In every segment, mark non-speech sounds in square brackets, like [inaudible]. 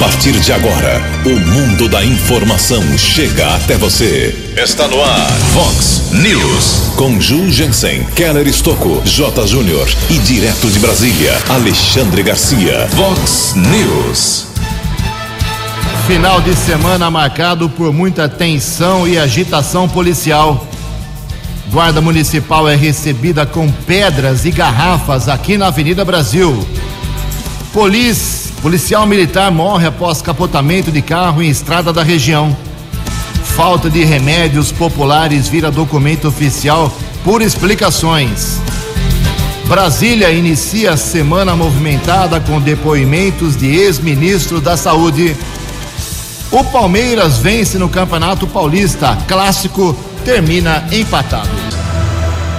partir de agora, o mundo da informação chega até você. Está no ar, Fox News. Com Ju Jensen, Keller Estocco, J. Júnior e direto de Brasília, Alexandre Garcia. Fox News. Final de semana marcado por muita tensão e agitação policial. Guarda Municipal é recebida com pedras e garrafas aqui na Avenida Brasil. Polícia, policial militar morre após capotamento de carro em estrada da região. Falta de remédios populares vira documento oficial por explicações. Brasília inicia semana movimentada com depoimentos de ex-ministro da Saúde. O Palmeiras vence no Campeonato Paulista. Clássico termina empatado.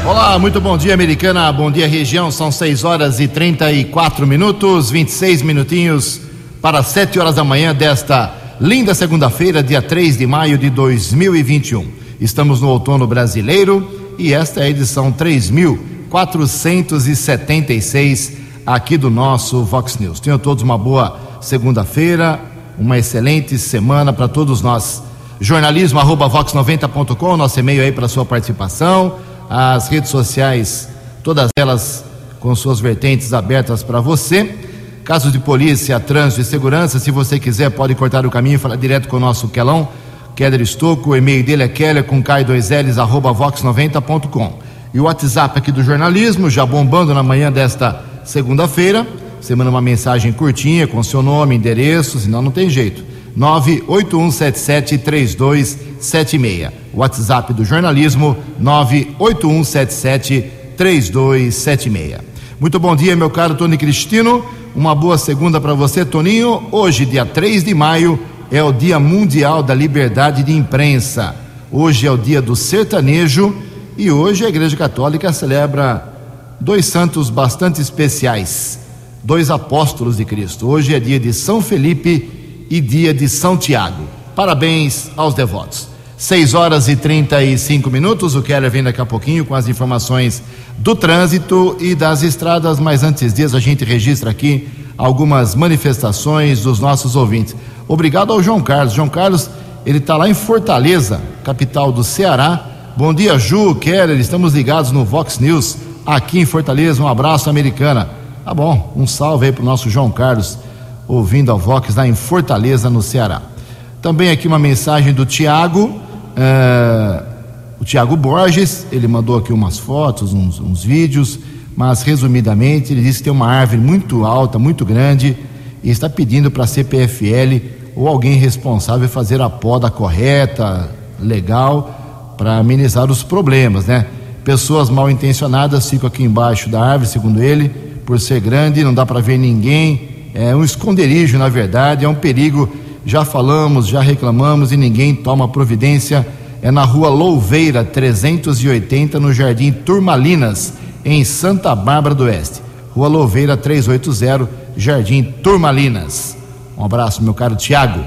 Olá, muito bom dia, americana. Bom dia, região. São 6 horas e 34 minutos, 26 minutinhos para 7 horas da manhã desta linda segunda-feira, dia 3 de maio de 2021. Estamos no outono brasileiro e esta é a edição 3476 aqui do nosso Vox News. Tenham todos uma boa segunda-feira, uma excelente semana para todos nós. Jornalismo arroba vox90.com, nosso e-mail aí para sua participação as redes sociais, todas elas com suas vertentes abertas para você. Casos de polícia, trânsito e segurança, se você quiser, pode cortar o caminho e falar direto com o nosso Quelão, Keller Estocco, o e-mail dele é keller com k2ls arroba vox90.com. E o WhatsApp aqui do jornalismo, já bombando na manhã desta segunda-feira. Você manda uma mensagem curtinha com seu nome, endereço, senão não tem jeito. 981773276. WhatsApp do jornalismo 981773276. Muito bom dia, meu caro Tony Cristino. Uma boa segunda para você, Toninho. Hoje, dia 3 de maio, é o Dia Mundial da Liberdade de Imprensa. Hoje é o dia do sertanejo e hoje a Igreja Católica celebra dois santos bastante especiais, dois apóstolos de Cristo. Hoje é dia de São Felipe e dia de São Tiago. Parabéns aos devotos. 6 horas e 35 minutos. O Keller vem daqui a pouquinho com as informações do trânsito e das estradas, mas antes disso a gente registra aqui algumas manifestações dos nossos ouvintes. Obrigado ao João Carlos. João Carlos, ele está lá em Fortaleza, capital do Ceará. Bom dia, Ju, Keller, estamos ligados no Vox News aqui em Fortaleza. Um abraço, americana. Tá bom, um salve aí para o nosso João Carlos, ouvindo a Vox lá em Fortaleza, no Ceará. Também aqui uma mensagem do Tiago. É, o Tiago Borges, ele mandou aqui umas fotos, uns, uns, vídeos, mas resumidamente ele disse que tem uma árvore muito alta, muito grande, e está pedindo para a CPFL ou alguém responsável fazer a poda correta, legal, para amenizar os problemas, né? Pessoas mal intencionadas ficam aqui embaixo da árvore, segundo ele, por ser grande, não dá para ver ninguém, é um esconderijo, na verdade, é um perigo já falamos, já reclamamos e ninguém toma providência. É na rua Louveira, 380, no Jardim Turmalinas, em Santa Bárbara do Oeste. Rua Louveira, 380, Jardim Turmalinas. Um abraço, meu caro Tiago.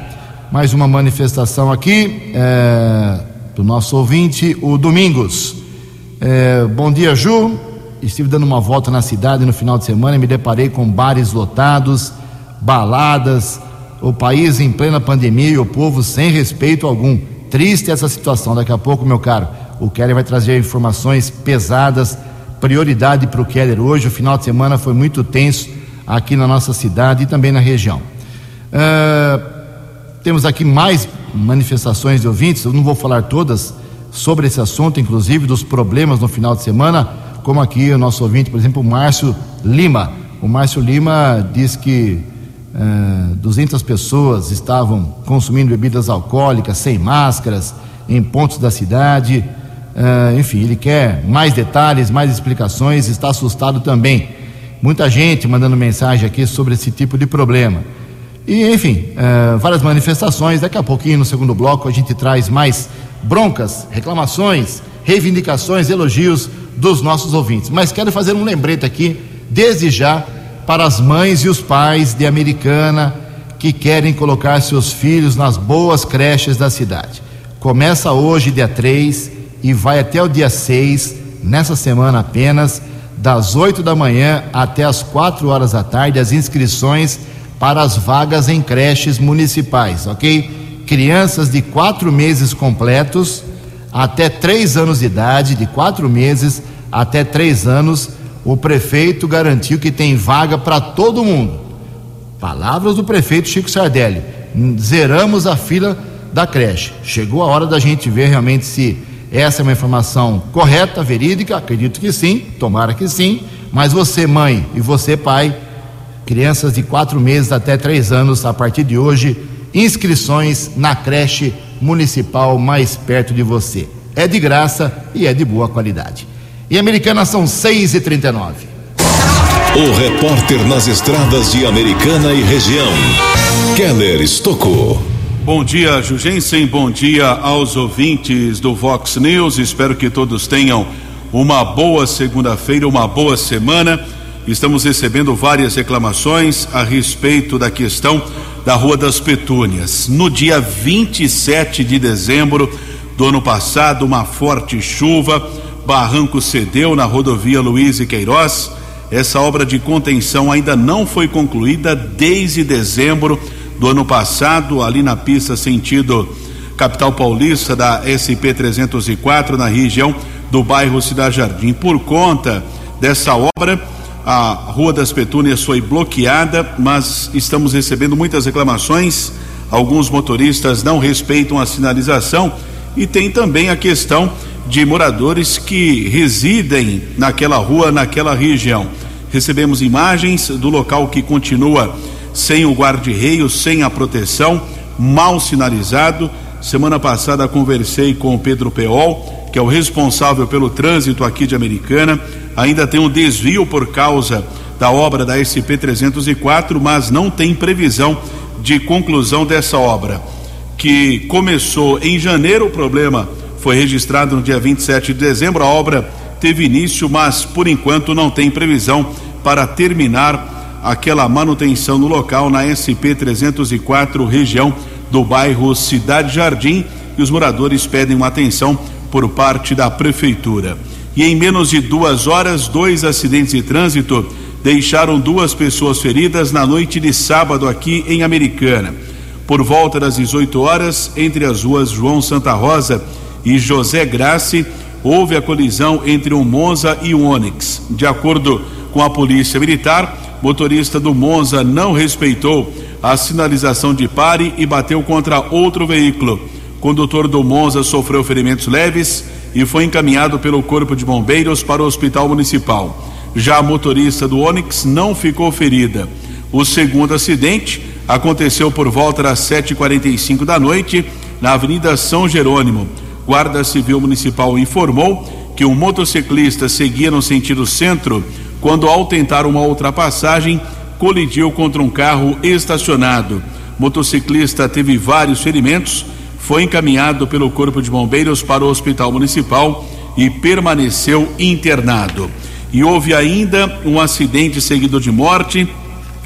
Mais uma manifestação aqui é, do nosso ouvinte, o Domingos. É, bom dia, Ju. Estive dando uma volta na cidade no final de semana e me deparei com bares lotados, baladas o país em plena pandemia e o povo sem respeito algum. Triste essa situação. Daqui a pouco, meu caro, o Keller vai trazer informações pesadas. Prioridade para o Keller hoje. O final de semana foi muito tenso aqui na nossa cidade e também na região. Uh, temos aqui mais manifestações de ouvintes. Eu não vou falar todas sobre esse assunto, inclusive dos problemas no final de semana, como aqui o nosso ouvinte, por exemplo, o Márcio Lima. O Márcio Lima diz que 200 é, pessoas estavam consumindo bebidas alcoólicas sem máscaras em pontos da cidade. É, enfim, ele quer mais detalhes, mais explicações, está assustado também. Muita gente mandando mensagem aqui sobre esse tipo de problema. E, enfim, é, várias manifestações. Daqui a pouquinho, no segundo bloco, a gente traz mais broncas, reclamações, reivindicações, elogios dos nossos ouvintes. Mas quero fazer um lembrete aqui, desde já, para as mães e os pais de Americana que querem colocar seus filhos nas boas creches da cidade. Começa hoje, dia 3, e vai até o dia 6, nessa semana apenas, das 8 da manhã até as 4 horas da tarde, as inscrições para as vagas em creches municipais, ok? Crianças de quatro meses completos até três anos de idade, de quatro meses até três anos, o prefeito garantiu que tem vaga para todo mundo. Palavras do prefeito Chico Sardelli. Zeramos a fila da creche. Chegou a hora da gente ver realmente se essa é uma informação correta, verídica. Acredito que sim, tomara que sim. Mas você, mãe, e você, pai, crianças de quatro meses até três anos, a partir de hoje, inscrições na creche municipal mais perto de você. É de graça e é de boa qualidade. E Americana são 6 e 39 O repórter nas estradas de Americana e região, Keller Estocou. Bom dia, Jugensen. Bom dia aos ouvintes do Vox News. Espero que todos tenham uma boa segunda-feira, uma boa semana. Estamos recebendo várias reclamações a respeito da questão da Rua das Petúnias. No dia 27 de dezembro do ano passado, uma forte chuva, barranco cedeu na rodovia Luiz e Queiroz. Essa obra de contenção ainda não foi concluída desde dezembro do ano passado, ali na pista sentido capital paulista da SP 304, na região do bairro Cidade Jardim. Por conta dessa obra, a Rua das Petúnias foi bloqueada, mas estamos recebendo muitas reclamações. Alguns motoristas não respeitam a sinalização e tem também a questão de moradores que residem naquela rua, naquela região. Recebemos imagens do local que continua sem o guarda-reio, sem a proteção, mal sinalizado. Semana passada conversei com o Pedro Peol, que é o responsável pelo trânsito aqui de Americana. Ainda tem um desvio por causa da obra da SP 304, mas não tem previsão de conclusão dessa obra, que começou em janeiro. O problema foi registrado no dia 27 de dezembro. A obra teve início, mas por enquanto não tem previsão para terminar aquela manutenção no local na SP 304, região do bairro Cidade Jardim, e os moradores pedem uma atenção por parte da prefeitura. E em menos de duas horas, dois acidentes de trânsito deixaram duas pessoas feridas na noite de sábado aqui em Americana. Por volta das 18 horas, entre as ruas João Santa Rosa e José Grace, houve a colisão entre um Monza e um Onix. De acordo com a polícia militar, motorista do Monza não respeitou a sinalização de pare e bateu contra outro veículo. Condutor do Monza sofreu ferimentos leves e foi encaminhado pelo Corpo de Bombeiros para o Hospital Municipal. Já a motorista do Onix não ficou ferida. O segundo acidente aconteceu por volta das 7h45 da noite na Avenida São Jerônimo. Guarda Civil Municipal informou que um motociclista seguia no sentido centro quando, ao tentar uma ultrapassagem, colidiu contra um carro estacionado. Motociclista teve vários ferimentos foi encaminhado pelo Corpo de Bombeiros para o Hospital Municipal e permaneceu internado. E houve ainda um acidente seguido de morte.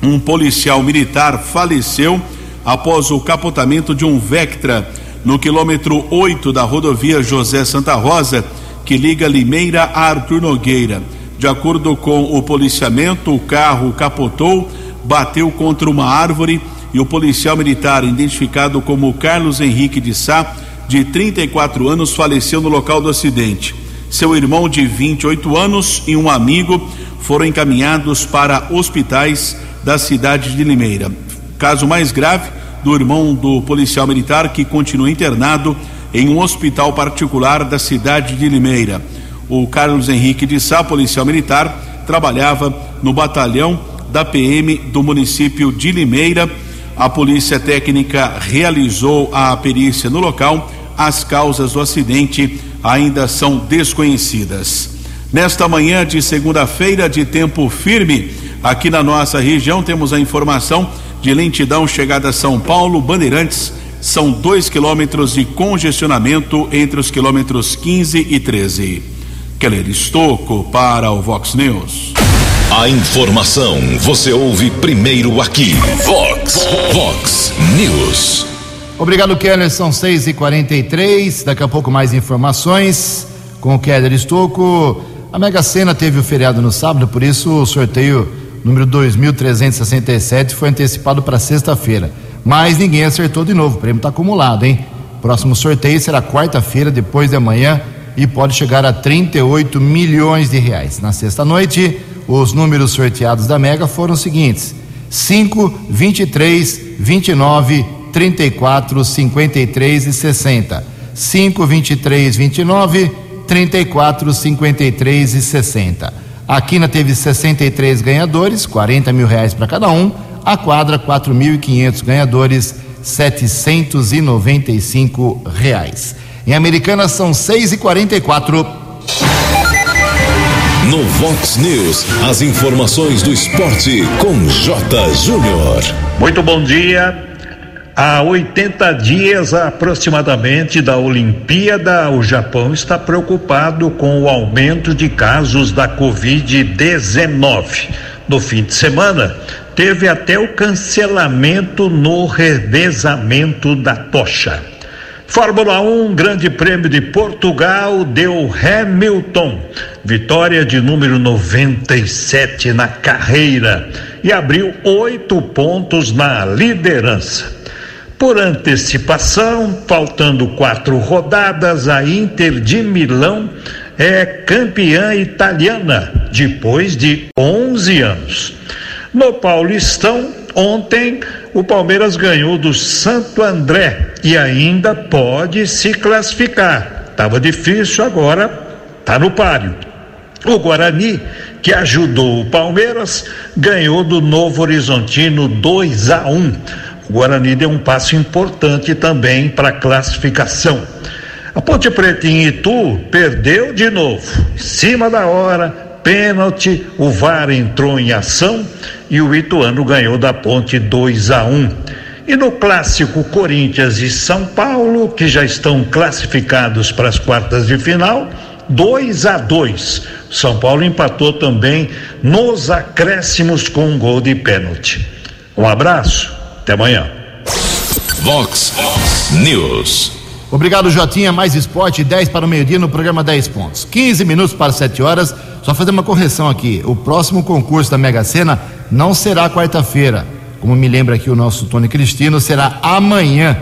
Um policial militar faleceu após o capotamento de um Vectra no quilômetro 8 da rodovia José Santa Rosa, que liga Limeira a Arthur Nogueira. De acordo com o policiamento, o carro capotou, bateu contra uma árvore e o policial militar, identificado como Carlos Henrique de Sá, de 34 anos, faleceu no local do acidente. Seu irmão, de 28 anos, e um amigo foram encaminhados para hospitais da cidade de Limeira. Caso mais grave do irmão do policial militar, que continua internado em um hospital particular da cidade de Limeira. O Carlos Henrique de Sá, policial militar, trabalhava no batalhão da PM do município de Limeira a polícia técnica realizou a perícia no local. As causas do acidente ainda são desconhecidas. Nesta manhã de segunda-feira, de tempo firme, aqui na nossa região, temos a informação de lentidão chegada a São Paulo, Bandeirantes. São dois quilômetros de congestionamento entre os quilômetros 15 e 13. Keller Estocco para o Vox News. A informação você ouve primeiro aqui. Vox, Vox News. Obrigado, Keller. São 6 e 43 Daqui a pouco mais informações com o Keller Estocco. A Mega Sena teve o feriado no sábado, por isso o sorteio número 2367, foi antecipado para sexta-feira. Mas ninguém acertou de novo, o prêmio está acumulado, hein? Próximo sorteio será quarta-feira, depois de amanhã, e pode chegar a 38 milhões de reais. Na sexta-noite, os números sorteados da Mega foram os seguintes: 5, 23, 29, 34, 53 e 60. 5, 23, 29, 34, 53 e 60. A Quina teve 63 ganhadores, 40 mil reais para cada um. A quadra, 4.500 ganhadores, 795 reais. Em Americana são 6 e 44 No Vox News, as informações do esporte com J. Júnior. Muito bom dia. Há 80 dias aproximadamente da Olimpíada, o Japão está preocupado com o aumento de casos da Covid-19. No fim de semana, teve até o cancelamento no revezamento da tocha. Fórmula 1, Grande Prêmio de Portugal, deu Hamilton, vitória de número 97 na carreira e abriu oito pontos na liderança. Por antecipação, faltando quatro rodadas, a Inter de Milão é campeã italiana depois de 11 anos. No Paulistão, ontem, o Palmeiras ganhou do Santo André e ainda pode se classificar. Estava difícil, agora está no páreo. O Guarani, que ajudou o Palmeiras, ganhou do Novo Horizontino 2 a 1. O Guarani deu um passo importante também para a classificação. A Ponte Preta em Itu perdeu de novo, em cima da hora, pênalti, o VAR entrou em ação e o Ituano ganhou da Ponte 2 a 1. E no clássico Corinthians e São Paulo, que já estão classificados para as quartas de final, 2 a 2. São Paulo empatou também nos acréscimos com um gol de pênalti. Um abraço. Até amanhã. Vox News. Obrigado, Jotinha. Mais esporte, 10 para o meio-dia no programa 10 pontos. 15 minutos para 7 horas. Só fazer uma correção aqui. O próximo concurso da Mega Sena não será quarta-feira. Como me lembra aqui o nosso Tony Cristino, será amanhã.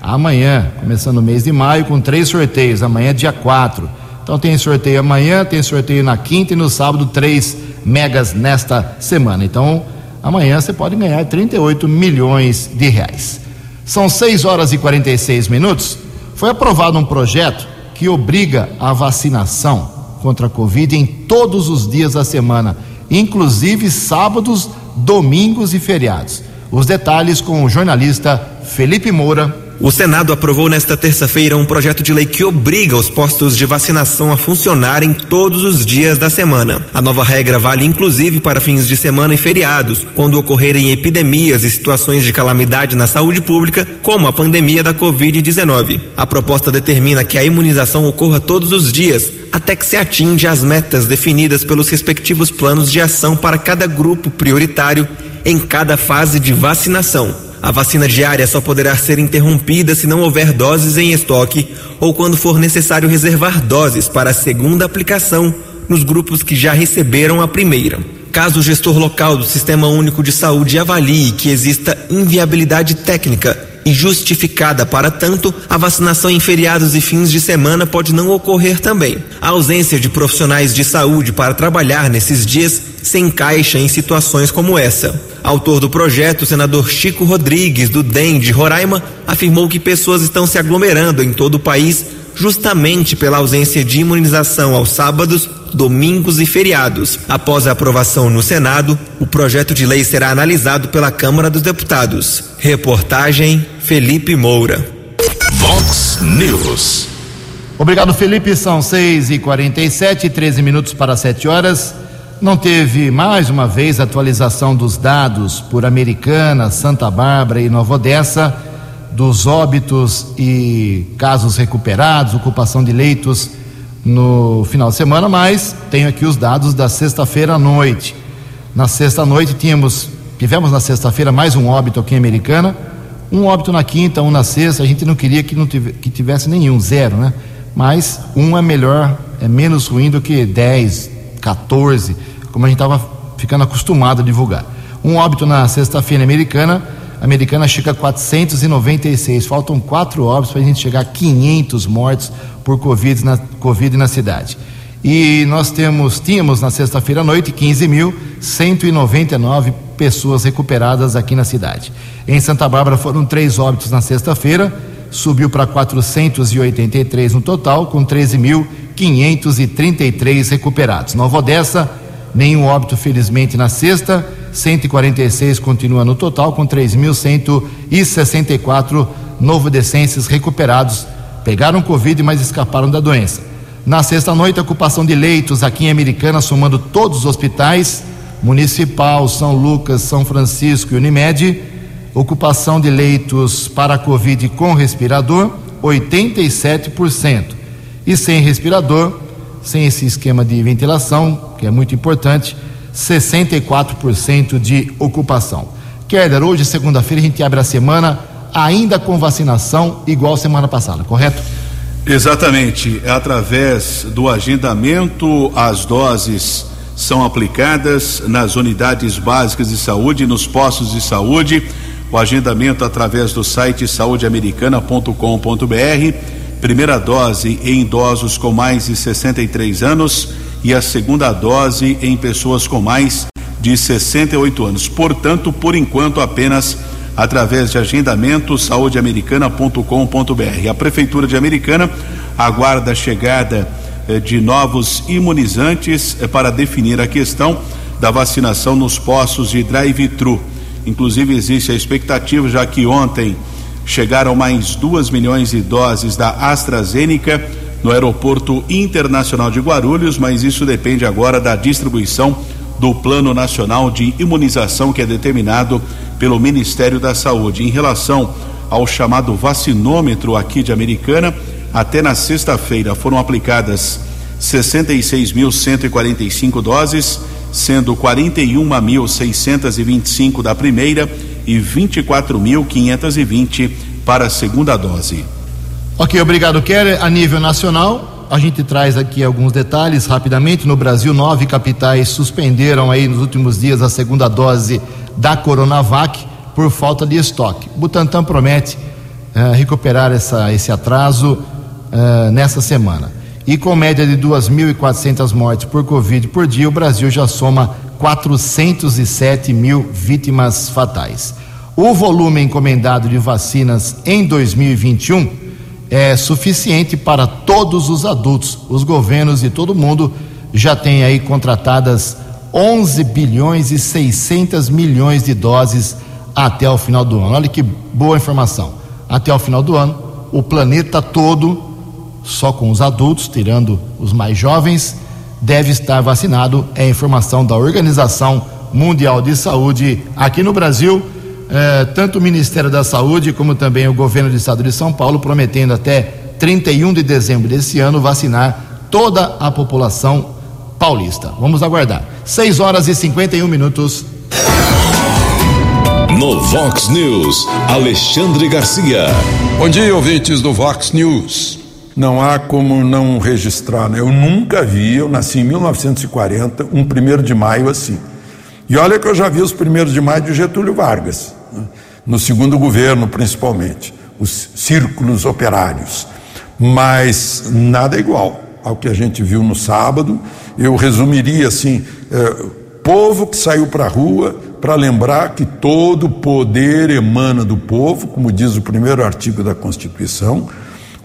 Amanhã, começando o mês de maio, com três sorteios. Amanhã, dia 4. Então tem sorteio amanhã, tem sorteio na quinta e no sábado, três megas nesta semana. Então amanhã você pode ganhar 38 milhões de reais. São 6 horas e 46 minutos. Foi aprovado um projeto que obriga a vacinação contra a Covid em todos os dias da semana, inclusive sábados, domingos e feriados. Os detalhes com o jornalista Felipe Moura o Senado aprovou nesta terça-feira um projeto de lei que obriga os postos de vacinação a funcionarem todos os dias da semana. A nova regra vale inclusive para fins de semana e feriados, quando ocorrerem epidemias e situações de calamidade na saúde pública, como a pandemia da Covid-19. A proposta determina que a imunização ocorra todos os dias, até que se atinge as metas definidas pelos respectivos planos de ação para cada grupo prioritário em cada fase de vacinação. A vacina diária só poderá ser interrompida se não houver doses em estoque ou quando for necessário reservar doses para a segunda aplicação nos grupos que já receberam a primeira. Caso o gestor local do Sistema Único de Saúde avalie que exista inviabilidade técnica e justificada para tanto, a vacinação em feriados e fins de semana pode não ocorrer também. A ausência de profissionais de saúde para trabalhar nesses dias se encaixa em situações como essa. Autor do projeto, o senador Chico Rodrigues, do DEM de Roraima, afirmou que pessoas estão se aglomerando em todo o país justamente pela ausência de imunização aos sábados, domingos e feriados. Após a aprovação no Senado, o projeto de lei será analisado pela Câmara dos Deputados. Reportagem Felipe Moura. Vox News. Obrigado, Felipe. São 6 e 47 13 minutos para 7 horas. Não teve mais uma vez atualização dos dados por Americana, Santa Bárbara e Nova Odessa dos óbitos e casos recuperados, ocupação de leitos no final de semana, mas tenho aqui os dados da sexta-feira à noite. Na sexta noite tínhamos, tivemos na sexta-feira mais um óbito aqui em Americana, um óbito na quinta, um na sexta. A gente não queria que, não tivesse, que tivesse nenhum, zero, né? Mas um é melhor, é menos ruim do que 10, 14, como a gente estava ficando acostumado a divulgar. Um óbito na sexta-feira americana, a americana chega a 496. Faltam quatro óbitos para a gente chegar a 500 mortos por COVID na, COVID na cidade. E nós temos, tínhamos na sexta-feira à noite 15.199 pessoas recuperadas aqui na cidade. Em Santa Bárbara foram três óbitos na sexta-feira, subiu para 483 no total, com 13.533 recuperados. Nova Odessa, nenhum óbito felizmente na sexta, 146 continua no total, com 3.164 novodecenses recuperados. Pegaram Covid, mas escaparam da doença. Na sexta-noite, ocupação de leitos aqui em Americana, somando todos os hospitais, Municipal, São Lucas, São Francisco e Unimed. Ocupação de leitos para Covid com respirador, 87%. E sem respirador, sem esse esquema de ventilação, que é muito importante, 64% de ocupação. Keller, hoje, segunda-feira, a gente abre a semana ainda com vacinação, igual semana passada, correto? Exatamente. É através do agendamento, as doses são aplicadas nas unidades básicas de saúde, nos postos de saúde. O agendamento através do site saudeamericana.com.br. Primeira dose em idosos com mais de 63 anos e a segunda dose em pessoas com mais de 68 anos. Portanto, por enquanto, apenas através de agendamento saudeamericana.com.br. A Prefeitura de Americana aguarda a chegada eh, de novos imunizantes eh, para definir a questão da vacinação nos postos de drive-thru. Inclusive, existe a expectativa, já que ontem chegaram mais duas milhões de doses da AstraZeneca no Aeroporto Internacional de Guarulhos, mas isso depende agora da distribuição do Plano Nacional de Imunização que é determinado pelo Ministério da Saúde. Em relação ao chamado vacinômetro aqui de Americana, até na sexta-feira foram aplicadas 66.145 doses, sendo 41.625 da primeira e 24.520 para a segunda dose. Ok, obrigado, Keller. A nível nacional, a gente traz aqui alguns detalhes rapidamente. No Brasil, nove capitais suspenderam aí nos últimos dias a segunda dose da Coronavac por falta de estoque. Butantan promete uh, recuperar essa, esse atraso uh, nessa semana. E com média de 2.400 mortes por Covid por dia, o Brasil já soma 407 mil vítimas fatais. O volume encomendado de vacinas em 2021 é suficiente para todos os adultos. Os governos de todo mundo já têm aí contratadas 11 bilhões e 600 milhões de doses até o final do ano. Olha que boa informação. Até o final do ano, o planeta todo, só com os adultos, tirando os mais jovens, deve estar vacinado. É informação da Organização Mundial de Saúde aqui no Brasil. Eh, tanto o Ministério da Saúde como também o governo do estado de São Paulo prometendo até 31 de dezembro desse ano vacinar toda a população paulista. Vamos aguardar. 6 horas e 51 minutos. No Vox News, Alexandre Garcia. Bom dia, ouvintes do Vox News. Não há como não registrar, né? Eu nunca vi, eu nasci em 1940, um primeiro de maio assim. E olha que eu já vi os primeiros de maio de Getúlio Vargas, né? no segundo governo principalmente, os círculos operários. Mas nada igual ao que a gente viu no sábado. Eu resumiria assim: é, povo que saiu para a rua para lembrar que todo poder emana do povo, como diz o primeiro artigo da Constituição,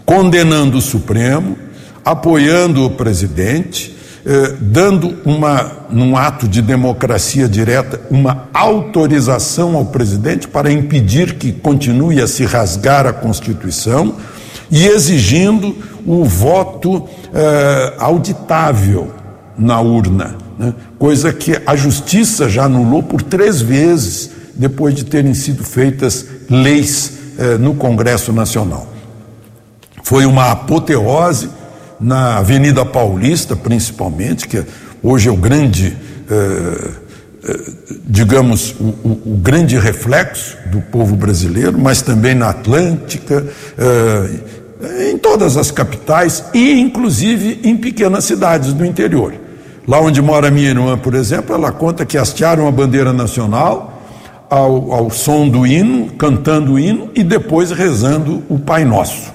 condenando o Supremo, apoiando o presidente, eh, dando uma, num ato de democracia direta, uma autorização ao presidente para impedir que continue a se rasgar a Constituição e exigindo o voto eh, auditável na urna, né? coisa que a justiça já anulou por três vezes depois de terem sido feitas leis eh, no Congresso Nacional. Foi uma apoteose na Avenida Paulista, principalmente, que hoje é o grande, eh, eh, digamos, o, o, o, grande reflexo do povo brasileiro, mas também na Atlântica, em todas as capitais e, inclusive, em pequenas cidades do interior. Lá onde mora minha irmã, por exemplo, ela conta que hastearam a bandeira nacional ao, ao som do hino, cantando o hino e depois rezando o Pai Nosso.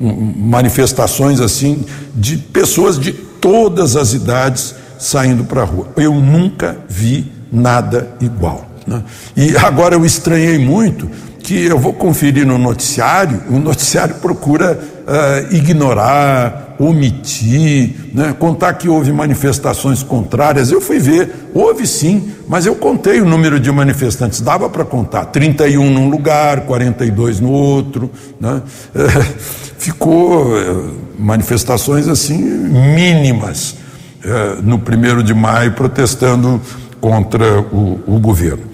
Manifestações assim de pessoas de todas as idades saindo para a rua. Eu nunca vi nada igual. Né? E agora eu estranhei muito que eu vou conferir no noticiário, o noticiário procura uh, ignorar, omitir, né? contar que houve manifestações contrárias. Eu fui ver, houve sim, mas eu contei o número de manifestantes, dava para contar: 31 num lugar, 42 no outro. Né? [laughs] ficou uh, manifestações assim mínimas uh, no primeiro de maio protestando contra o, o governo.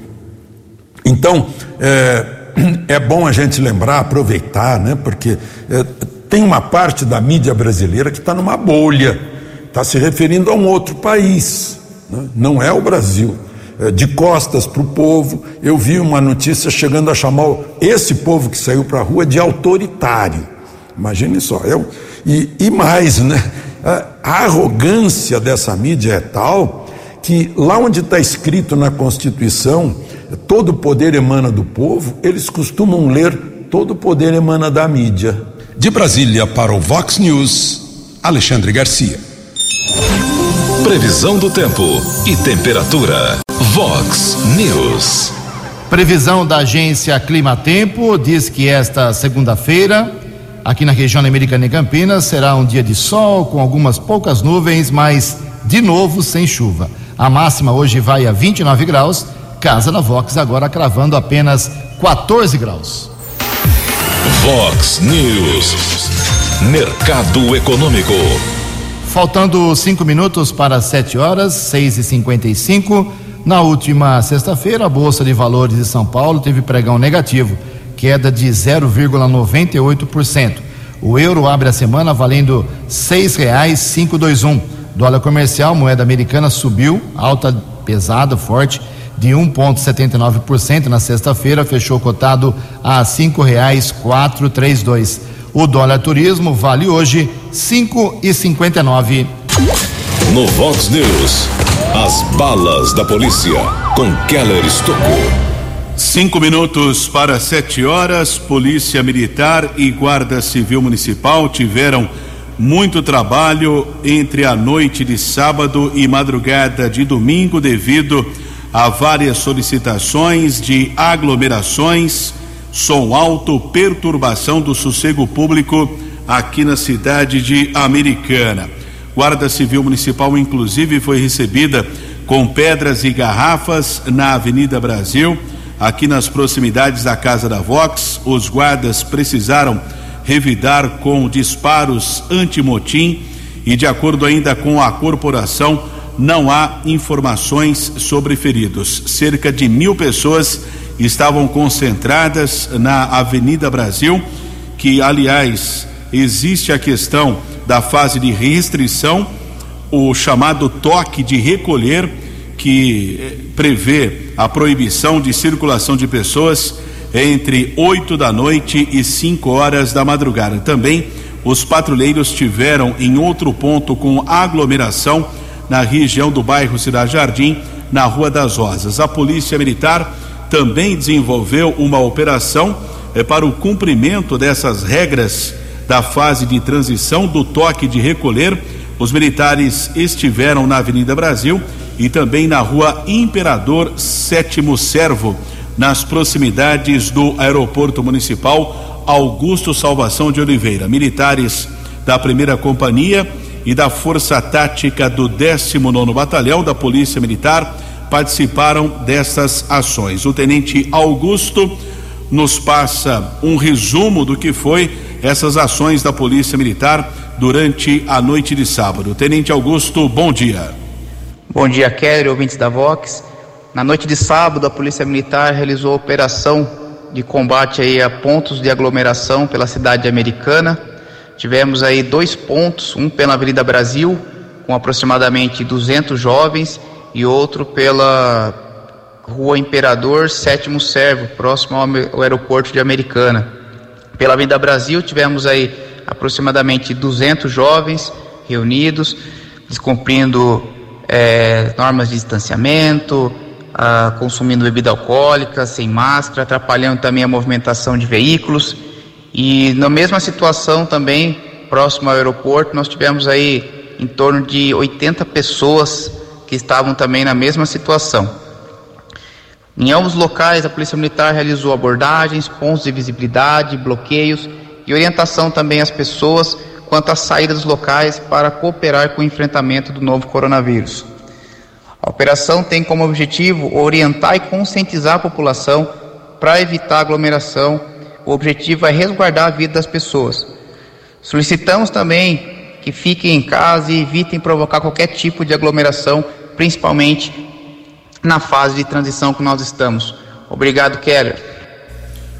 Então, é, [clears throat] é bom a gente lembrar, aproveitar, né? Porque é, tem uma parte da mídia brasileira que está numa bolha, está se referindo a um outro país, né? não é o Brasil. É, de costas para o povo, eu vi uma notícia chegando a chamar esse povo que saiu para a rua de autoritário. Imagine só. Eu, e, e mais, né? A arrogância dessa mídia é tal que lá onde está escrito na Constituição todo poder emana do povo, eles costumam ler todo poder emana da mídia. De Brasília para o Vox News, Alexandre Garcia. Previsão do tempo e temperatura. Vox News. Previsão da agência Clima Tempo diz que esta segunda-feira, aqui na região americana e Campinas, será um dia de sol com algumas poucas nuvens, mas de novo sem chuva. A máxima hoje vai a 29 graus Casa na Vox agora cravando apenas 14 graus. Vox News. Mercado Econômico. Faltando cinco minutos para sete horas, seis e cinquenta e cinco. Na última sexta-feira, a Bolsa de Valores de São Paulo teve pregão negativo, queda de 0,98%. O euro abre a semana valendo seis reais cinco dois um. Dólar comercial, moeda americana subiu, alta pesada, forte, de 1,79% na sexta-feira, fechou cotado a cinco reais quatro três dois. O dólar turismo vale hoje cinco e cinquenta e nove. No Vox News, as balas da polícia com Keller Estocou. Cinco minutos para sete horas, Polícia Militar e Guarda Civil Municipal tiveram muito trabalho entre a noite de sábado e madrugada de domingo devido Há várias solicitações de aglomerações, som alto, perturbação do sossego público aqui na cidade de Americana. Guarda Civil Municipal, inclusive, foi recebida com pedras e garrafas na Avenida Brasil, aqui nas proximidades da Casa da Vox. Os guardas precisaram revidar com disparos anti-motim e, de acordo ainda com a corporação, não há informações sobre feridos. Cerca de mil pessoas estavam concentradas na Avenida Brasil, que, aliás, existe a questão da fase de restrição, o chamado toque de recolher, que eh, prevê a proibição de circulação de pessoas entre 8 da noite e 5 horas da madrugada. Também os patrulheiros tiveram em outro ponto com aglomeração na região do bairro Cidade Jardim, na Rua das Rosas. A Polícia Militar também desenvolveu uma operação eh, para o cumprimento dessas regras da fase de transição do toque de recolher. Os militares estiveram na Avenida Brasil e também na Rua Imperador Sétimo Servo, nas proximidades do Aeroporto Municipal Augusto Salvação de Oliveira. Militares da primeira companhia e da Força Tática do 19 Batalhão da Polícia Militar participaram dessas ações. O tenente Augusto nos passa um resumo do que foi essas ações da Polícia Militar durante a noite de sábado. Tenente Augusto, bom dia. Bom dia, Kelly, ouvintes da Vox. Na noite de sábado, a Polícia Militar realizou operação de combate aí a pontos de aglomeração pela cidade americana Tivemos aí dois pontos, um pela Avenida Brasil, com aproximadamente 200 jovens, e outro pela Rua Imperador Sétimo Servo, próximo ao aeroporto de Americana. Pela Avenida Brasil, tivemos aí aproximadamente 200 jovens reunidos, descumprindo é, normas de distanciamento, ah, consumindo bebida alcoólica, sem máscara, atrapalhando também a movimentação de veículos. E na mesma situação também, próximo ao aeroporto, nós tivemos aí em torno de 80 pessoas que estavam também na mesma situação. Em ambos locais, a Polícia Militar realizou abordagens, pontos de visibilidade, bloqueios e orientação também às pessoas quanto à saída dos locais para cooperar com o enfrentamento do novo coronavírus. A operação tem como objetivo orientar e conscientizar a população para evitar aglomeração. O objetivo é resguardar a vida das pessoas. Solicitamos também que fiquem em casa e evitem provocar qualquer tipo de aglomeração, principalmente na fase de transição que nós estamos. Obrigado, Keller.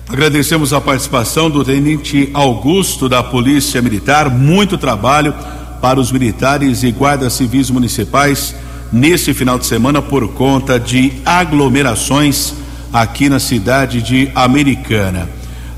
Agradecemos a participação do Tenente Augusto da Polícia Militar. Muito trabalho para os militares e guardas civis municipais nesse final de semana por conta de aglomerações aqui na cidade de Americana.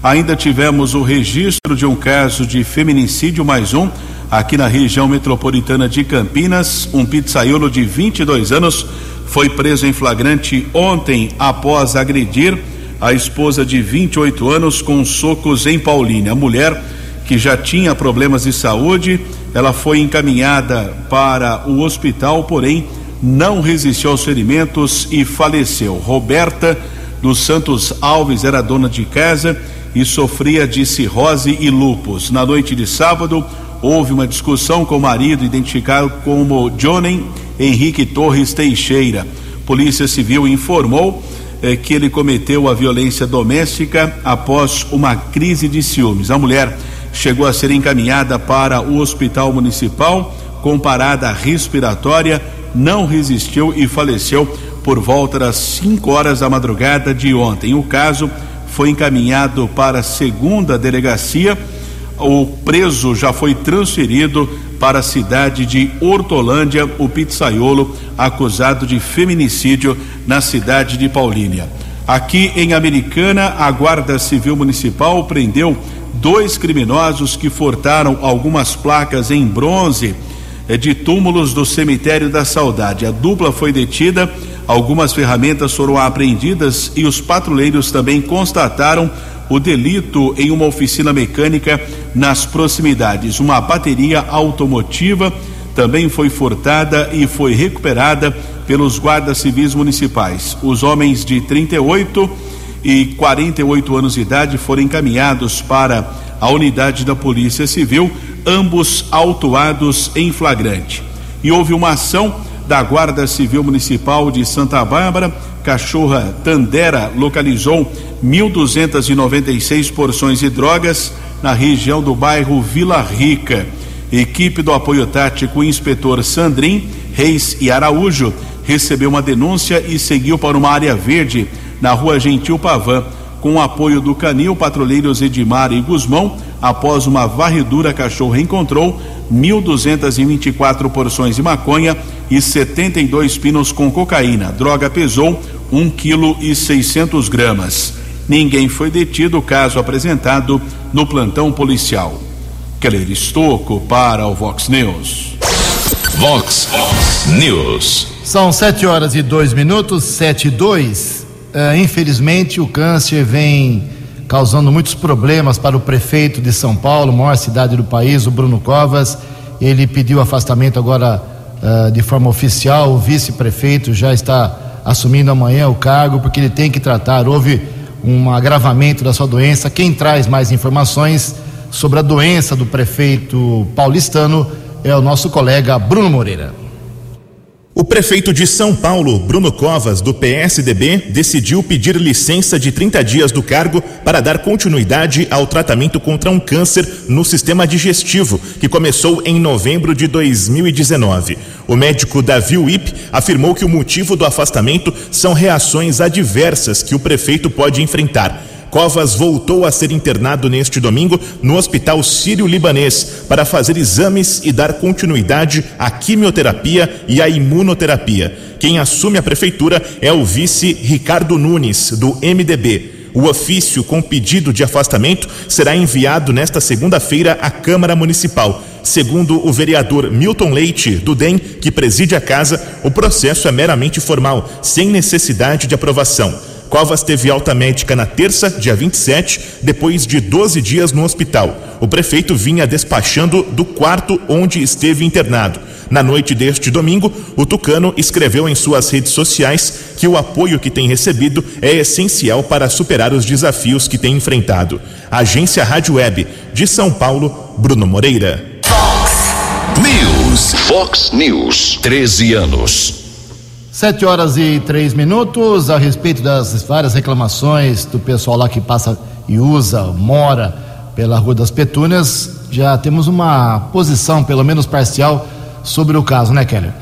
Ainda tivemos o registro de um caso de feminicídio, mais um, aqui na região metropolitana de Campinas. Um pizzaiolo de 22 anos foi preso em flagrante ontem após agredir a esposa de 28 anos com socos em Paulínia. A mulher que já tinha problemas de saúde, ela foi encaminhada para o hospital, porém não resistiu aos ferimentos e faleceu. Roberta dos Santos Alves era dona de casa e sofria de cirrose e lupus. Na noite de sábado, houve uma discussão com o marido, identificado como Johnny Henrique Torres Teixeira. Polícia Civil informou eh, que ele cometeu a violência doméstica após uma crise de ciúmes. A mulher chegou a ser encaminhada para o hospital municipal com parada respiratória não resistiu e faleceu por volta das 5 horas da madrugada de ontem. O caso foi encaminhado para a segunda delegacia. O preso já foi transferido para a cidade de Hortolândia, o pizzaiolo acusado de feminicídio na cidade de Paulínia. Aqui em Americana, a Guarda Civil Municipal prendeu dois criminosos que furtaram algumas placas em bronze é de túmulos do cemitério da Saudade. A dupla foi detida, algumas ferramentas foram apreendidas e os patrulheiros também constataram o delito em uma oficina mecânica nas proximidades. Uma bateria automotiva também foi furtada e foi recuperada pelos guardas civis municipais. Os homens de 38 e 48 anos de idade foram encaminhados para a unidade da Polícia Civil ambos autuados em flagrante. E houve uma ação da Guarda Civil Municipal de Santa Bárbara. Cachorra Tandera localizou 1.296 porções de drogas na região do bairro Vila Rica. Equipe do apoio tático Inspetor Sandrin Reis e Araújo recebeu uma denúncia e seguiu para uma área verde na rua Gentil Pavan. Com o apoio do Canil, patrulheiros Edmar e Guzmão após uma varredura, cachorro encontrou 1.224 porções de maconha e 72 pinos com cocaína. droga pesou 1 quilo e 600 gramas. Ninguém foi detido, caso apresentado no plantão policial. Keller Estocco para o Vox News. Vox News. São sete horas e dois minutos, sete e dois. Uh, infelizmente, o câncer vem causando muitos problemas para o prefeito de São Paulo, maior cidade do país, o Bruno Covas. Ele pediu afastamento agora uh, de forma oficial. O vice-prefeito já está assumindo amanhã o cargo, porque ele tem que tratar. Houve um agravamento da sua doença. Quem traz mais informações sobre a doença do prefeito paulistano é o nosso colega Bruno Moreira. O prefeito de São Paulo, Bruno Covas, do PSDB, decidiu pedir licença de 30 dias do cargo para dar continuidade ao tratamento contra um câncer no sistema digestivo, que começou em novembro de 2019. O médico Davi Wip afirmou que o motivo do afastamento são reações adversas que o prefeito pode enfrentar. Covas voltou a ser internado neste domingo no Hospital Sírio-Libanês para fazer exames e dar continuidade à quimioterapia e à imunoterapia. Quem assume a prefeitura é o vice Ricardo Nunes, do MDB. O ofício com pedido de afastamento será enviado nesta segunda-feira à Câmara Municipal. Segundo o vereador Milton Leite, do DEM, que preside a casa, o processo é meramente formal, sem necessidade de aprovação. Covas teve alta médica na terça, dia 27, depois de 12 dias no hospital. O prefeito vinha despachando do quarto onde esteve internado. Na noite deste domingo, o Tucano escreveu em suas redes sociais que o apoio que tem recebido é essencial para superar os desafios que tem enfrentado. Agência Rádio Web de São Paulo, Bruno Moreira. Fox News. Fox News. 13 anos. Sete horas e três minutos a respeito das várias reclamações do pessoal lá que passa e usa, mora pela Rua das Petúnias. Já temos uma posição, pelo menos parcial, sobre o caso, né, Keller?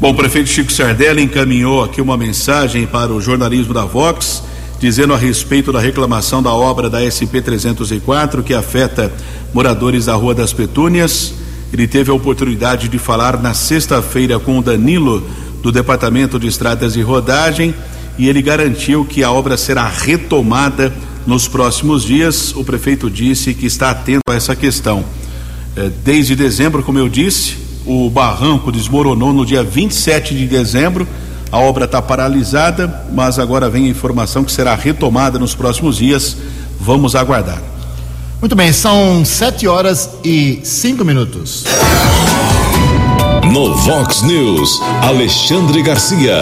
Bom, o prefeito Chico Sardelli encaminhou aqui uma mensagem para o jornalismo da Vox, dizendo a respeito da reclamação da obra da SP 304 que afeta moradores da Rua das Petúnias. Ele teve a oportunidade de falar na sexta-feira com o Danilo do Departamento de Estradas e Rodagem e ele garantiu que a obra será retomada nos próximos dias. O prefeito disse que está atento a essa questão. É, desde dezembro, como eu disse, o barranco desmoronou no dia 27 de dezembro. A obra está paralisada, mas agora vem a informação que será retomada nos próximos dias. Vamos aguardar. Muito bem, são sete horas e cinco minutos. No Vox News, Alexandre Garcia.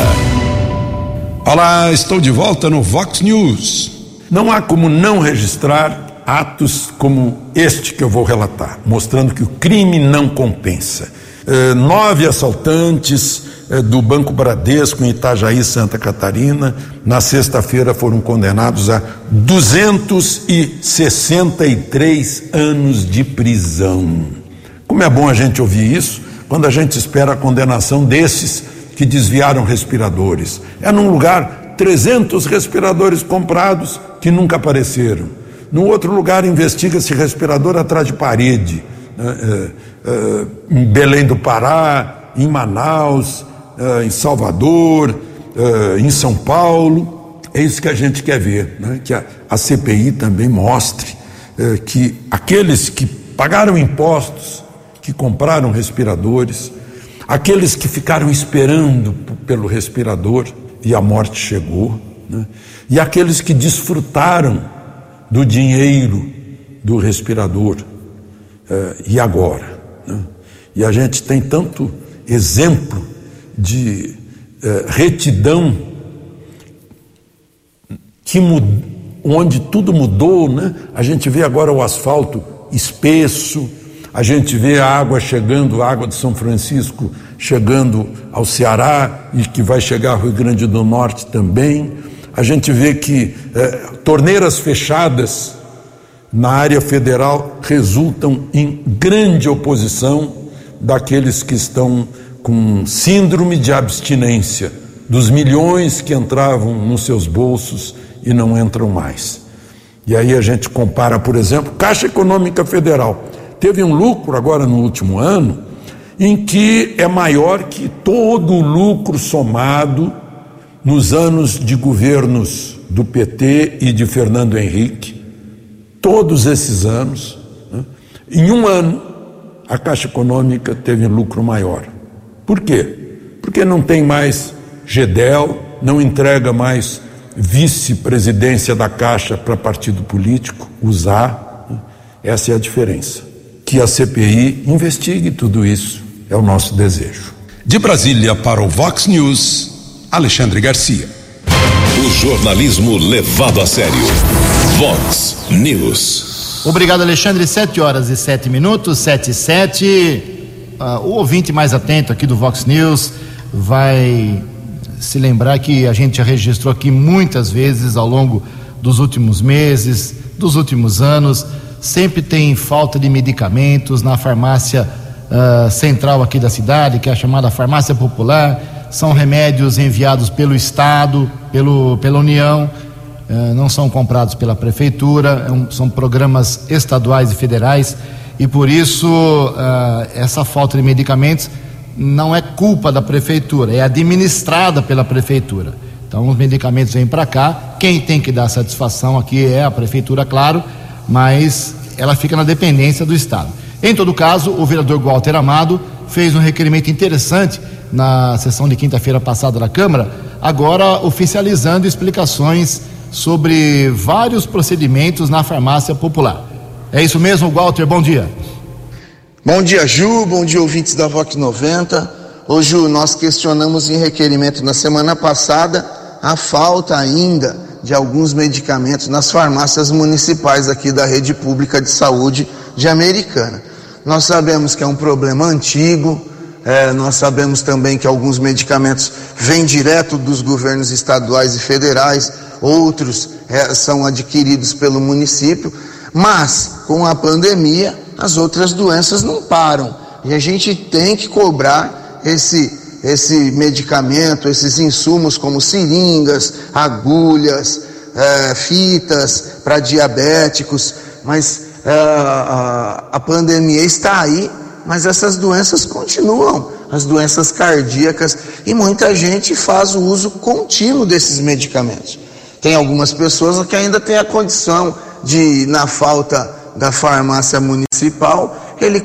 Olá, estou de volta no Vox News. Não há como não registrar atos como este que eu vou relatar, mostrando que o crime não compensa. Eh, nove assaltantes eh, do Banco Bradesco em Itajaí, Santa Catarina, na sexta-feira foram condenados a 263 anos de prisão. Como é bom a gente ouvir isso quando a gente espera a condenação desses que desviaram respiradores. É num lugar 300 respiradores comprados que nunca apareceram. No outro lugar investiga-se respirador atrás de parede. É, é, em Belém do Pará, em Manaus, é, em Salvador, em São Paulo. É isso que a gente quer ver, né? que a, a CPI também mostre que aqueles que pagaram impostos que compraram respiradores, aqueles que ficaram esperando pelo respirador e a morte chegou, né? e aqueles que desfrutaram do dinheiro do respirador, eh, e agora? Né? E a gente tem tanto exemplo de eh, retidão que onde tudo mudou, né? A gente vê agora o asfalto espesso, a gente vê a água chegando, a água de São Francisco chegando ao Ceará e que vai chegar ao Rio Grande do Norte também. A gente vê que eh, torneiras fechadas na área federal resultam em grande oposição daqueles que estão com síndrome de abstinência, dos milhões que entravam nos seus bolsos e não entram mais. E aí a gente compara, por exemplo, Caixa Econômica Federal teve um lucro agora no último ano em que é maior que todo o lucro somado nos anos de governos do PT e de Fernando Henrique, todos esses anos. Né? Em um ano, a Caixa Econômica teve lucro maior. Por quê? Porque não tem mais GEDEL, não entrega mais vice-presidência da Caixa para partido político, usar. Né? Essa é a diferença que a CPI investigue tudo isso. É o nosso desejo. De Brasília para o Vox News, Alexandre Garcia. O jornalismo levado a sério. Vox News. Obrigado, Alexandre. Sete horas e sete minutos, sete e sete. Uh, o ouvinte mais atento aqui do Vox News vai se lembrar que a gente já registrou aqui muitas vezes ao longo dos últimos meses, dos últimos anos, sempre tem falta de medicamentos na farmácia uh, central aqui da cidade, que é a chamada farmácia popular. São remédios enviados pelo Estado, pelo, pela União, uh, não são comprados pela Prefeitura, é um, são programas estaduais e federais, e por isso uh, essa falta de medicamentos não é culpa da Prefeitura, é administrada pela Prefeitura. Então, os medicamentos vêm para cá, quem tem que dar satisfação aqui é a Prefeitura, claro mas ela fica na dependência do Estado. Em todo caso, o vereador Walter Amado fez um requerimento interessante na sessão de quinta-feira passada da Câmara, agora oficializando explicações sobre vários procedimentos na farmácia popular. É isso mesmo, Walter? Bom dia. Bom dia, Ju. Bom dia, ouvintes da VOC 90. Hoje nós questionamos em requerimento na semana passada a falta ainda de alguns medicamentos nas farmácias municipais aqui da rede pública de saúde de Americana. Nós sabemos que é um problema antigo, é, nós sabemos também que alguns medicamentos vêm direto dos governos estaduais e federais, outros é, são adquiridos pelo município, mas com a pandemia as outras doenças não param e a gente tem que cobrar esse esse medicamento, esses insumos como seringas, agulhas, é, fitas para diabéticos, mas é, a, a pandemia está aí, mas essas doenças continuam, as doenças cardíacas, e muita gente faz o uso contínuo desses medicamentos. Tem algumas pessoas que ainda têm a condição de, na falta da farmácia municipal, ele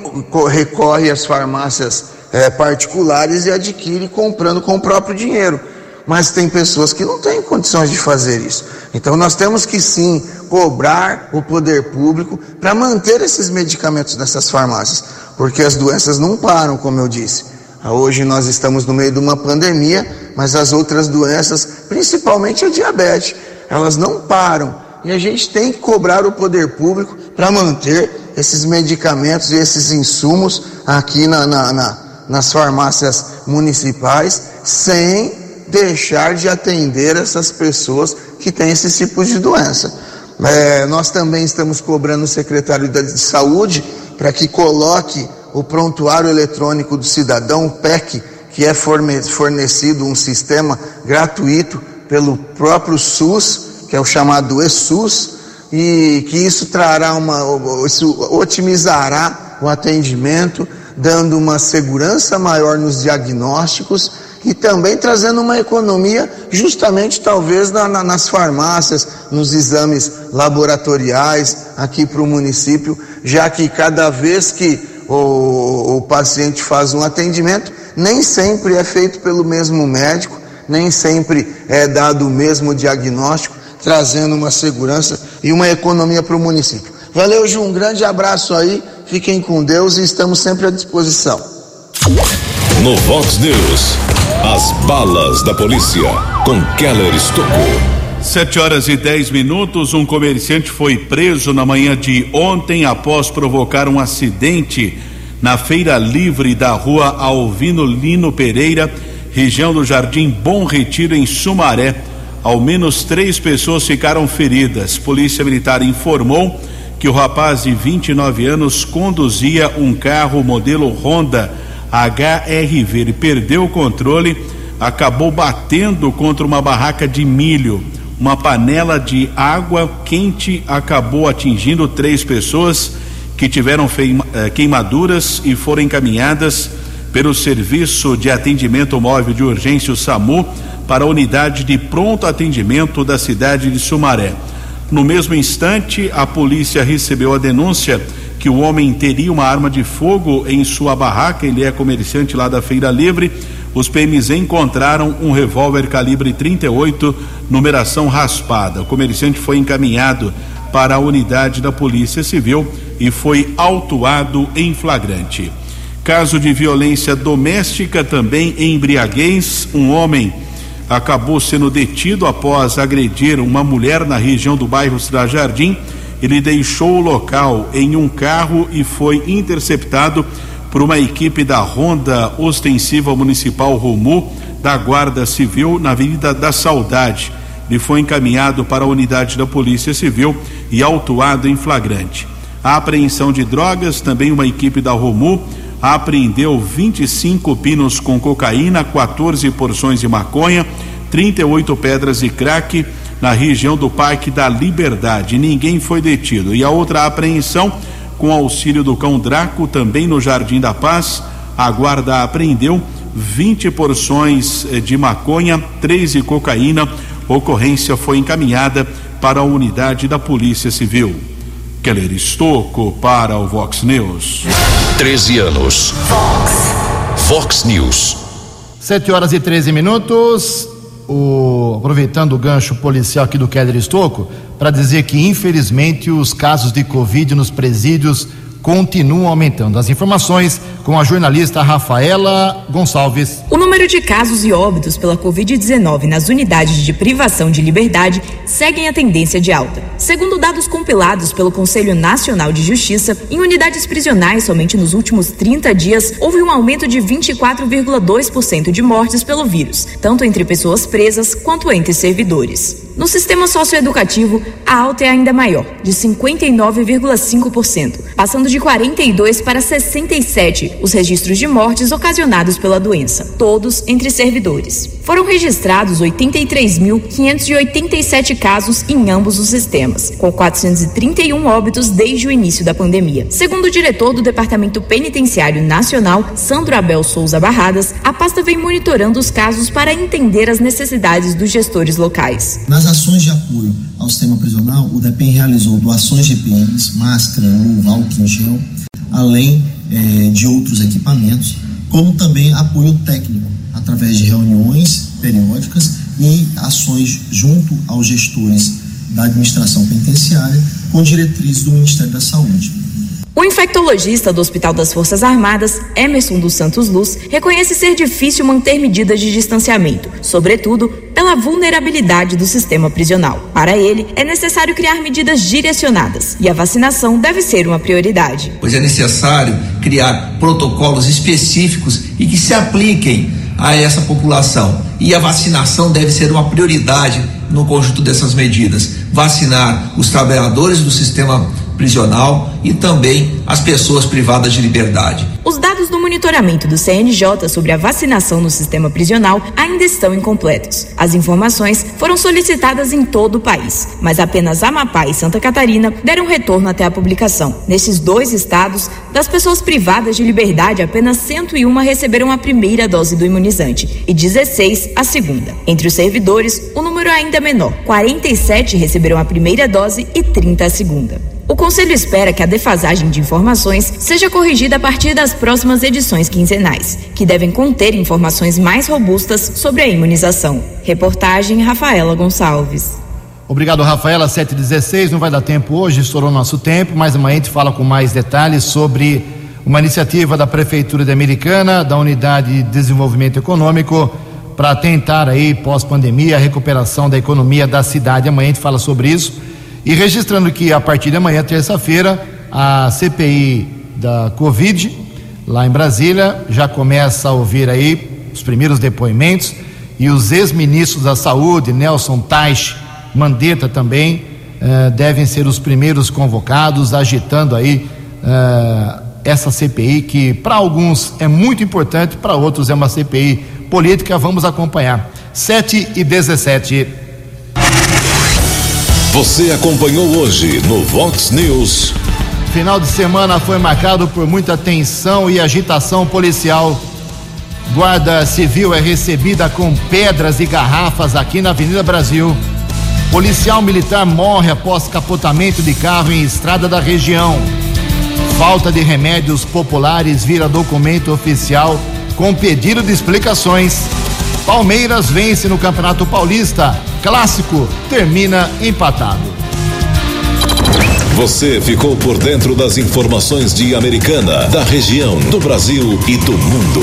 recorre às farmácias é, particulares e adquire comprando com o próprio dinheiro. Mas tem pessoas que não têm condições de fazer isso. Então nós temos que sim cobrar o poder público para manter esses medicamentos nessas farmácias, porque as doenças não param, como eu disse. Hoje nós estamos no meio de uma pandemia, mas as outras doenças, principalmente a diabetes, elas não param. E a gente tem que cobrar o poder público para manter esses medicamentos e esses insumos aqui na, na, na, nas farmácias municipais, sem deixar de atender essas pessoas que têm esse tipo de doença. É, nós também estamos cobrando o secretário de Saúde para que coloque o prontuário eletrônico do cidadão, o PEC, que é fornecido um sistema gratuito pelo próprio SUS, que é o chamado ESUS, e que isso trará uma, isso otimizará o atendimento, dando uma segurança maior nos diagnósticos e também trazendo uma economia, justamente talvez na, na, nas farmácias, nos exames laboratoriais aqui para o município, já que cada vez que o, o paciente faz um atendimento, nem sempre é feito pelo mesmo médico, nem sempre é dado o mesmo diagnóstico, trazendo uma segurança e uma economia para o município. Valeu, Ju, um grande abraço aí, fiquem com Deus e estamos sempre à disposição. No Vox News, as balas da polícia com Keller Estocou. Sete horas e dez minutos, um comerciante foi preso na manhã de ontem após provocar um acidente na feira livre da rua Alvino Lino Pereira, região do Jardim Bom Retiro, em Sumaré. Ao menos três pessoas ficaram feridas. Polícia Militar informou que o rapaz de 29 anos conduzia um carro modelo Honda HRV. Ele perdeu o controle, acabou batendo contra uma barraca de milho. Uma panela de água quente acabou atingindo três pessoas que tiveram eh, queimaduras e foram encaminhadas pelo Serviço de Atendimento Móvel de Urgência, o SAMU, para a unidade de pronto atendimento da cidade de Sumaré. No mesmo instante, a polícia recebeu a denúncia que o homem teria uma arma de fogo em sua barraca. Ele é comerciante lá da Feira Livre. Os PMs encontraram um revólver calibre 38, numeração raspada. O comerciante foi encaminhado para a unidade da Polícia Civil e foi autuado em flagrante. Caso de violência doméstica também em embriaguez, um homem acabou sendo detido após agredir uma mulher na região do bairro Cidade Jardim. Ele deixou o local em um carro e foi interceptado por uma equipe da Ronda Ostensiva Municipal Romu da Guarda Civil na Avenida da Saudade. Ele foi encaminhado para a unidade da Polícia Civil e autuado em flagrante. A apreensão de drogas, também uma equipe da Romu apreendeu 25 pinos com cocaína, 14 porções de maconha, 38 pedras de crack na região do Parque da Liberdade. Ninguém foi detido. E a outra apreensão, com auxílio do cão Draco, também no Jardim da Paz, a guarda apreendeu 20 porções eh, de maconha, 3 de cocaína. Ocorrência foi encaminhada para a unidade da Polícia Civil. Keller Estocco para o Vox News. 13 anos. Fox. Fox News. 7 horas e 13 minutos. O, aproveitando o gancho policial aqui do Keller Estocco, para dizer que, infelizmente, os casos de Covid nos presídios continuam aumentando. As informações com a jornalista Rafaela Gonçalves. O número de casos e óbitos pela Covid-19 nas unidades de privação de liberdade seguem a tendência de alta. Segundo dados compilados pelo Conselho Nacional de Justiça, em unidades prisionais somente nos últimos 30 dias houve um aumento de 24,2% de mortes pelo vírus, tanto entre pessoas presas quanto entre servidores. No sistema socioeducativo, a alta é ainda maior, de 59,5%, passando de 42 para 67 os registros de mortes ocasionados pela doença, todos entre servidores. Foram registrados 83.587 casos em ambos os sistemas, com 431 óbitos desde o início da pandemia. Segundo o diretor do Departamento Penitenciário Nacional, Sandro Abel Souza Barradas, a pasta vem monitorando os casos para entender as necessidades dos gestores locais. Ações de apoio ao sistema prisional, o DEPEN realizou doações de EPIs, máscara, luva, álcool em gel, além eh, de outros equipamentos, como também apoio técnico, através de reuniões periódicas e ações junto aos gestores da administração penitenciária, com diretrizes do Ministério da Saúde. O infectologista do Hospital das Forças Armadas, Emerson dos Santos Luz, reconhece ser difícil manter medidas de distanciamento, sobretudo pela vulnerabilidade do sistema prisional. Para ele, é necessário criar medidas direcionadas e a vacinação deve ser uma prioridade. Pois é necessário criar protocolos específicos e que se apliquem a essa população. E a vacinação deve ser uma prioridade no conjunto dessas medidas. Vacinar os trabalhadores do sistema prisional e também as pessoas privadas de liberdade. Os dados do monitoramento do CNJ sobre a vacinação no sistema prisional ainda estão incompletos. As informações foram solicitadas em todo o país, mas apenas Amapá e Santa Catarina deram retorno até a publicação. Nesses dois estados, das pessoas privadas de liberdade, apenas 101 receberam a primeira dose do imunizante e 16 a segunda. Entre os servidores, o número é ainda menor: 47 receberam a primeira dose e 30 a segunda. O Conselho espera que a defasagem de informações seja corrigida a partir das próximas edições quinzenais, que devem conter informações mais robustas sobre a imunização. Reportagem Rafaela Gonçalves. Obrigado, Rafaela. 716, não vai dar tempo hoje, estourou nosso tempo, mas amanhã a gente fala com mais detalhes sobre uma iniciativa da Prefeitura de Americana, da Unidade de Desenvolvimento Econômico, para tentar aí, pós-pandemia, a recuperação da economia da cidade. Amanhã a gente fala sobre isso. E registrando que a partir de amanhã, terça-feira, a CPI da Covid, lá em Brasília, já começa a ouvir aí os primeiros depoimentos e os ex-ministros da Saúde, Nelson Teich, Mandetta também, eh, devem ser os primeiros convocados, agitando aí eh, essa CPI, que para alguns é muito importante, para outros é uma CPI política. Vamos acompanhar. 7 e 17. Você acompanhou hoje no Vox News. Final de semana foi marcado por muita tensão e agitação policial. Guarda Civil é recebida com pedras e garrafas aqui na Avenida Brasil. Policial militar morre após capotamento de carro em estrada da região. Falta de remédios populares vira documento oficial com pedido de explicações. Palmeiras vence no Campeonato Paulista. Clássico termina empatado. Você ficou por dentro das informações de Americana, da região, do Brasil e do mundo.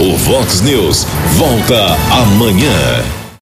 O Vox News volta amanhã.